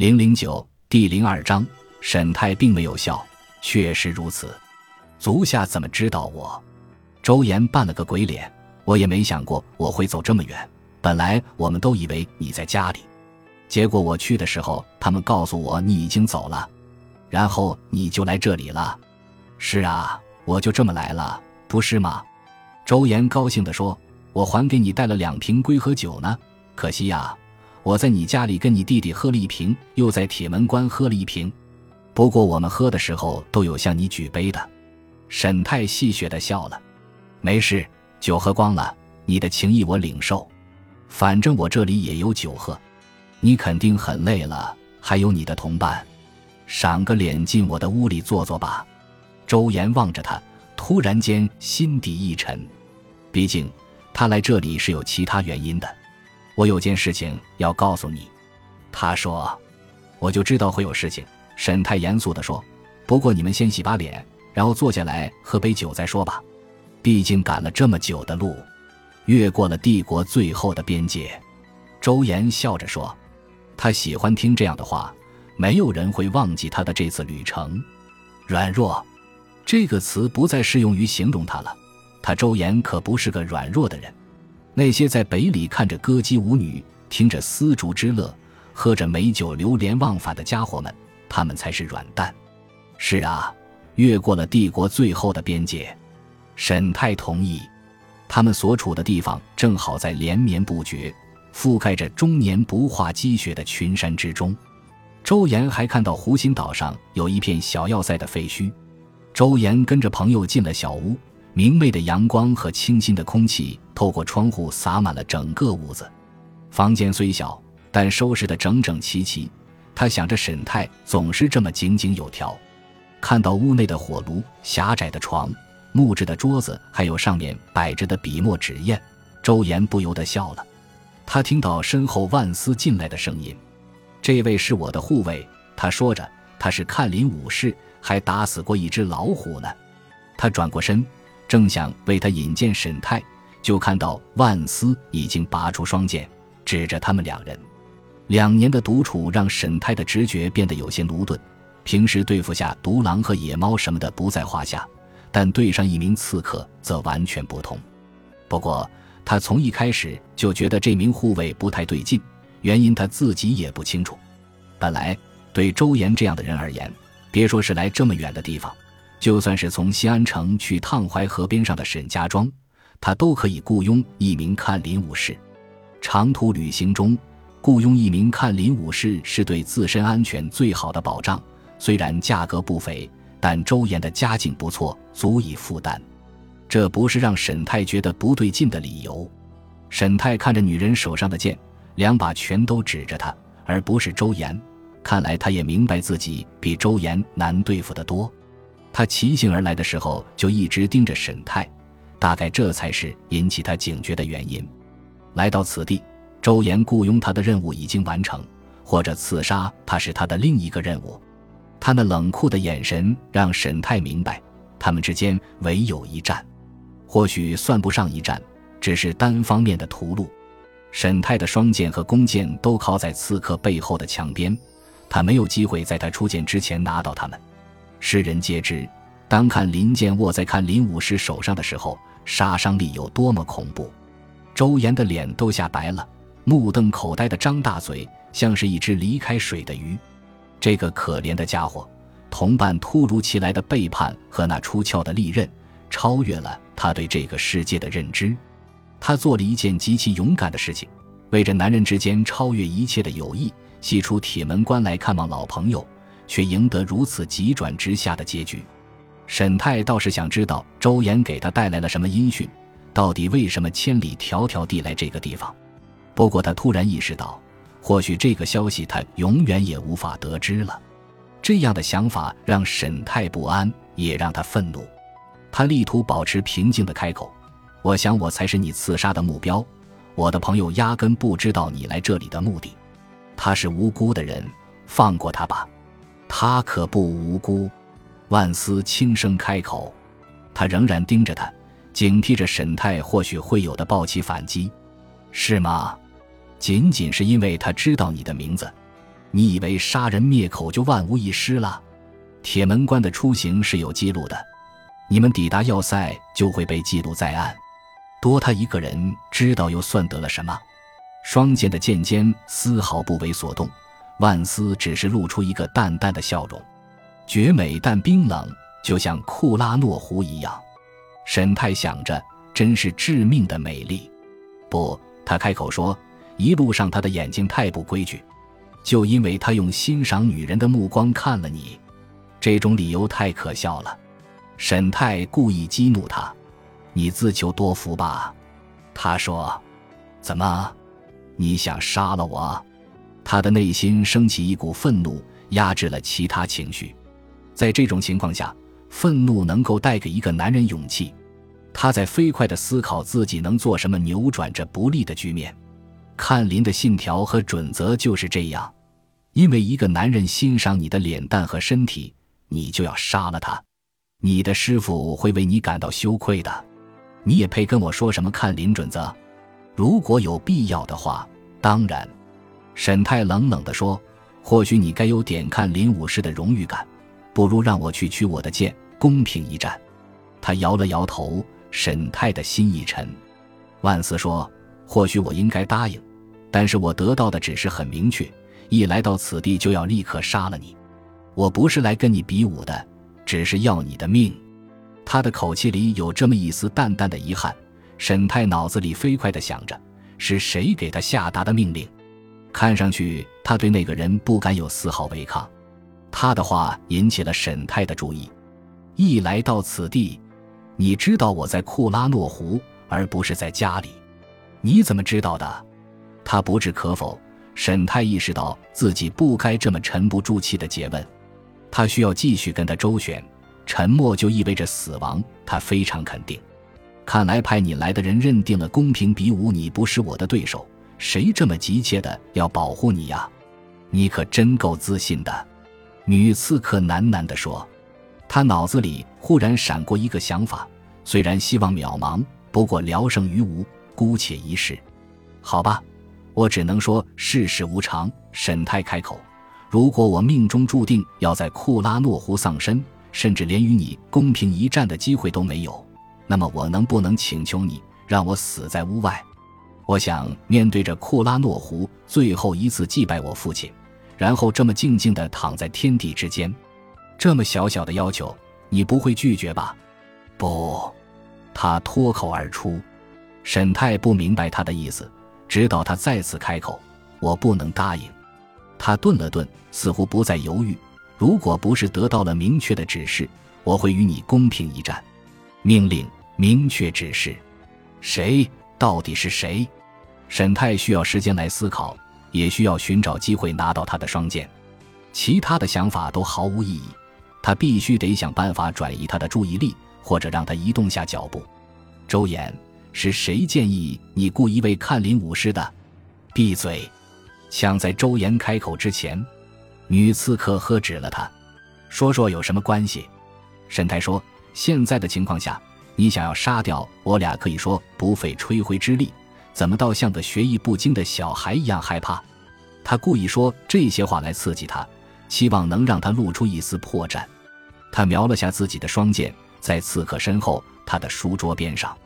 零零九第零二章，沈太并没有笑，确实如此。足下怎么知道我？周岩扮了个鬼脸，我也没想过我会走这么远。本来我们都以为你在家里，结果我去的时候，他们告诉我你已经走了，然后你就来这里了。是啊，我就这么来了，不是吗？周岩高兴地说：“我还给你带了两瓶龟和酒呢，可惜呀。”我在你家里跟你弟弟喝了一瓶，又在铁门关喝了一瓶。不过我们喝的时候都有向你举杯的。沈太戏谑的笑了。没事，酒喝光了，你的情谊我领受。反正我这里也有酒喝。你肯定很累了，还有你的同伴，赏个脸进我的屋里坐坐吧。周岩望着他，突然间心底一沉。毕竟他来这里是有其他原因的。我有件事情要告诉你，他说，我就知道会有事情。沈太严肃地说：“不过你们先洗把脸，然后坐下来喝杯酒再说吧。毕竟赶了这么久的路，越过了帝国最后的边界。”周岩笑着说：“他喜欢听这样的话，没有人会忘记他的这次旅程。软弱，这个词不再适用于形容他了。他周岩可不是个软弱的人。”那些在北里看着歌姬舞女，听着丝竹之乐，喝着美酒流连忘返的家伙们，他们才是软蛋。是啊，越过了帝国最后的边界。沈太同意，他们所处的地方正好在连绵不绝、覆盖着终年不化积雪的群山之中。周岩还看到湖心岛上有一片小要塞的废墟。周岩跟着朋友进了小屋。明媚的阳光和清新的空气透过窗户洒满了整个屋子。房间虽小，但收拾得整整齐齐。他想着沈太总是这么井井有条。看到屋内的火炉、狭窄的床、木质的桌子，还有上面摆着的笔墨纸砚，周岩不由得笑了。他听到身后万斯进来的声音：“这位是我的护卫。”他说着：“他是看林武士，还打死过一只老虎呢。”他转过身。正想为他引荐沈泰，就看到万斯已经拔出双剑，指着他们两人。两年的独处让沈泰的直觉变得有些驽钝。平时对付下独狼和野猫什么的不在话下，但对上一名刺客则完全不同。不过他从一开始就觉得这名护卫不太对劲，原因他自己也不清楚。本来对周岩这样的人而言，别说是来这么远的地方。就算是从西安城去趟淮河边上的沈家庄，他都可以雇佣一名看林武士。长途旅行中，雇佣一名看林武士是对自身安全最好的保障。虽然价格不菲，但周岩的家境不错，足以负担。这不是让沈太觉得不对劲的理由。沈太看着女人手上的剑，两把全都指着他，而不是周岩。看来他也明白自己比周岩难对付得多。他骑行而来的时候就一直盯着沈泰，大概这才是引起他警觉的原因。来到此地，周岩雇佣他的任务已经完成，或者刺杀他是他的另一个任务。他那冷酷的眼神让沈泰明白，他们之间唯有一战，或许算不上一战，只是单方面的屠戮。沈泰的双剑和弓箭都靠在刺客背后的墙边，他没有机会在他出剑之前拿到他们。世人皆知，当看林剑握在看林武士手上的时候，杀伤力有多么恐怖。周岩的脸都吓白了，目瞪口呆的张大嘴，像是一只离开水的鱼。这个可怜的家伙，同伴突如其来的背叛和那出鞘的利刃，超越了他对这个世界的认知。他做了一件极其勇敢的事情，为着男人之间超越一切的友谊，系出铁门关来看望老朋友。却赢得如此急转直下的结局，沈泰倒是想知道周岩给他带来了什么音讯，到底为什么千里迢迢地来这个地方？不过他突然意识到，或许这个消息他永远也无法得知了。这样的想法让沈泰不安，也让他愤怒。他力图保持平静的开口：“我想我才是你刺杀的目标。我的朋友压根不知道你来这里的目的，他是无辜的人，放过他吧。”他可不无辜，万斯轻声开口。他仍然盯着他，警惕着沈泰或许会有的暴起反击，是吗？仅仅是因为他知道你的名字？你以为杀人灭口就万无一失了？铁门关的出行是有记录的，你们抵达要塞就会被记录在案。多他一个人知道又算得了什么？双剑的剑尖丝毫不为所动，万斯只是露出一个淡淡的笑容，绝美但冰冷，就像库拉诺湖一样。沈泰想着，真是致命的美丽。不，他开口说，一路上他的眼睛太不规矩，就因为他用欣赏女人的目光看了你，这种理由太可笑了。沈泰故意激怒他。你自求多福吧，他说：“怎么，你想杀了我？”他的内心升起一股愤怒，压制了其他情绪。在这种情况下，愤怒能够带给一个男人勇气。他在飞快地思考自己能做什么扭转这不利的局面。看林的信条和准则就是这样：因为一个男人欣赏你的脸蛋和身体，你就要杀了他。你的师傅会为你感到羞愧的。你也配跟我说什么看林准则？如果有必要的话，当然。沈泰冷冷地说：“或许你该有点看林武士的荣誉感，不如让我去取我的剑，公平一战。”他摇了摇头。沈泰的心一沉。万斯说：“或许我应该答应，但是我得到的指示很明确：一来到此地就要立刻杀了你。我不是来跟你比武的，只是要你的命。”他的口气里有这么一丝淡淡的遗憾。沈泰脑子里飞快地想着，是谁给他下达的命令？看上去他对那个人不敢有丝毫违抗。他的话引起了沈泰的注意。一来到此地，你知道我在库拉诺湖，而不是在家里。你怎么知道的？他不置可否。沈泰意识到自己不该这么沉不住气的诘问。他需要继续跟他周旋。沉默就意味着死亡，他非常肯定。看来派你来的人认定了公平比武，你不是我的对手。谁这么急切的要保护你呀？你可真够自信的。”女刺客喃喃地说。他脑子里忽然闪过一个想法，虽然希望渺茫，不过聊胜于无，姑且一试。好吧，我只能说世事无常。沈泰开口：“如果我命中注定要在库拉诺湖丧生。”甚至连与你公平一战的机会都没有，那么我能不能请求你让我死在屋外？我想面对着库拉诺湖最后一次祭拜我父亲，然后这么静静地躺在天地之间。这么小小的要求，你不会拒绝吧？不，他脱口而出。沈泰不明白他的意思，直到他再次开口：“我不能答应。”他顿了顿，似乎不再犹豫。如果不是得到了明确的指示，我会与你公平一战。命令，明确指示，谁？到底是谁？沈泰需要时间来思考，也需要寻找机会拿到他的双剑。其他的想法都毫无意义。他必须得想办法转移他的注意力，或者让他移动下脚步。周岩，是谁建议你雇一位看林武士的？闭嘴！抢在周岩开口之前。女刺客喝止了他，说说有什么关系？沈泰说：“现在的情况下，你想要杀掉我俩，可以说不费吹灰之力，怎么倒像个学艺不精的小孩一样害怕？”他故意说这些话来刺激他，希望能让他露出一丝破绽。他瞄了下自己的双剑，在刺客身后，他的书桌边上。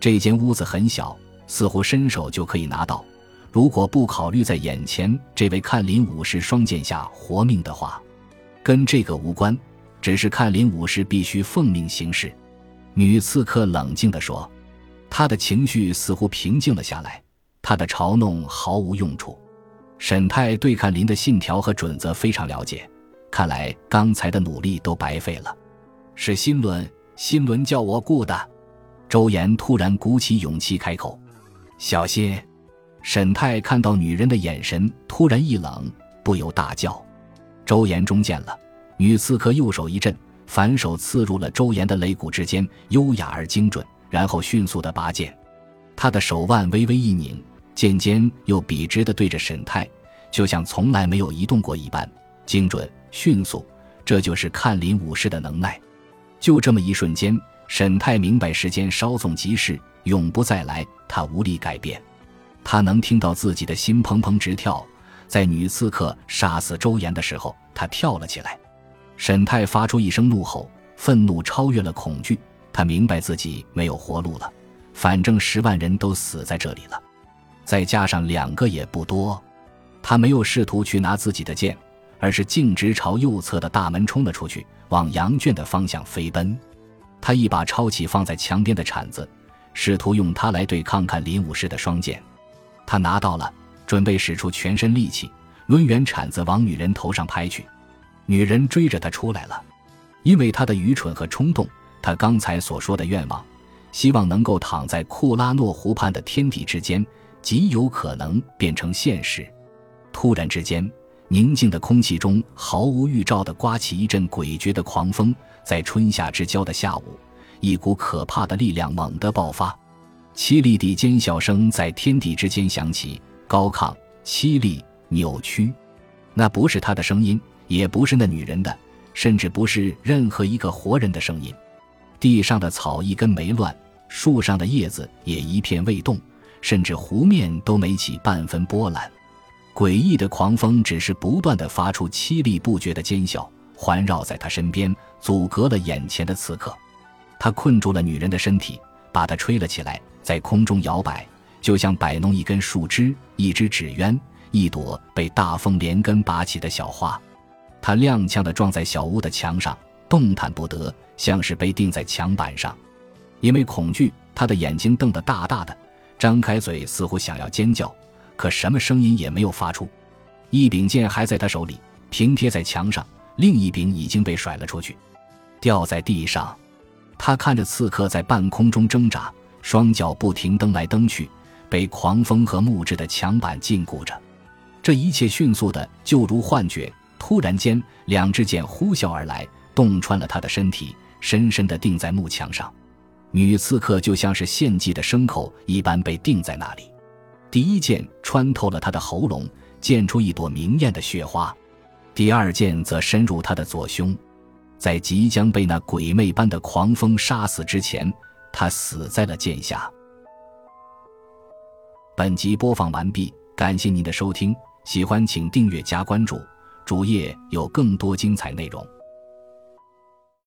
这间屋子很小，似乎伸手就可以拿到。如果不考虑在眼前这位看林武士双剑下活命的话，跟这个无关，只是看林武士必须奉命行事。女刺客冷静地说，她的情绪似乎平静了下来，她的嘲弄毫无用处。沈泰对看林的信条和准则非常了解，看来刚才的努力都白费了。是新伦，新伦叫我雇的。周岩突然鼓起勇气开口：“小心。”沈泰看到女人的眼神突然一冷，不由大叫：“周岩中箭了！”女刺客右手一震，反手刺入了周岩的肋骨之间，优雅而精准，然后迅速的拔剑。他的手腕微微一拧，剑尖又笔直的对着沈泰，就像从来没有移动过一般，精准迅速。这就是看林武士的能耐。就这么一瞬间，沈泰明白时间稍纵即逝，永不再来，他无力改变。他能听到自己的心怦怦直跳，在女刺客杀死周岩的时候，他跳了起来。沈泰发出一声怒吼，愤怒超越了恐惧。他明白自己没有活路了，反正十万人都死在这里了，再加上两个也不多。他没有试图去拿自己的剑，而是径直朝右侧的大门冲了出去，往羊圈的方向飞奔。他一把抄起放在墙边的铲子，试图用它来对抗看林武士的双剑。他拿到了，准备使出全身力气，抡圆铲子往女人头上拍去。女人追着他出来了，因为他的愚蠢和冲动，他刚才所说的愿望，希望能够躺在库拉诺湖畔的天地之间，极有可能变成现实。突然之间，宁静的空气中毫无预兆地刮起一阵诡谲的狂风。在春夏之交的下午，一股可怕的力量猛地爆发，凄厉的尖笑声在天地之间响起，高亢、凄厉、扭曲。那不是他的声音，也不是那女人的，甚至不是任何一个活人的声音。地上的草一根没乱，树上的叶子也一片未动，甚至湖面都没起半分波澜。诡异的狂风只是不断的发出凄厉不绝的尖啸，环绕在他身边，阻隔了眼前的刺客。他困住了女人的身体，把她吹了起来，在空中摇摆，就像摆弄一根树枝、一只纸鸢、一朵被大风连根拔起的小花。他踉跄地撞在小屋的墙上，动弹不得，像是被钉在墙板上。因为恐惧，他的眼睛瞪得大大的，张开嘴，似乎想要尖叫。可什么声音也没有发出，一柄剑还在他手里，平贴在墙上；另一柄已经被甩了出去，掉在地上。他看着刺客在半空中挣扎，双脚不停蹬来蹬去，被狂风和木质的墙板禁锢着。这一切迅速的，就如幻觉。突然间，两支箭呼啸而来，洞穿了他的身体，深深的钉在木墙上。女刺客就像是献祭的牲口一般被钉在那里。第一剑穿透了他的喉咙，溅出一朵明艳的血花；第二剑则深入他的左胸，在即将被那鬼魅般的狂风杀死之前，他死在了剑下。本集播放完毕，感谢您的收听，喜欢请订阅加关注，主页有更多精彩内容。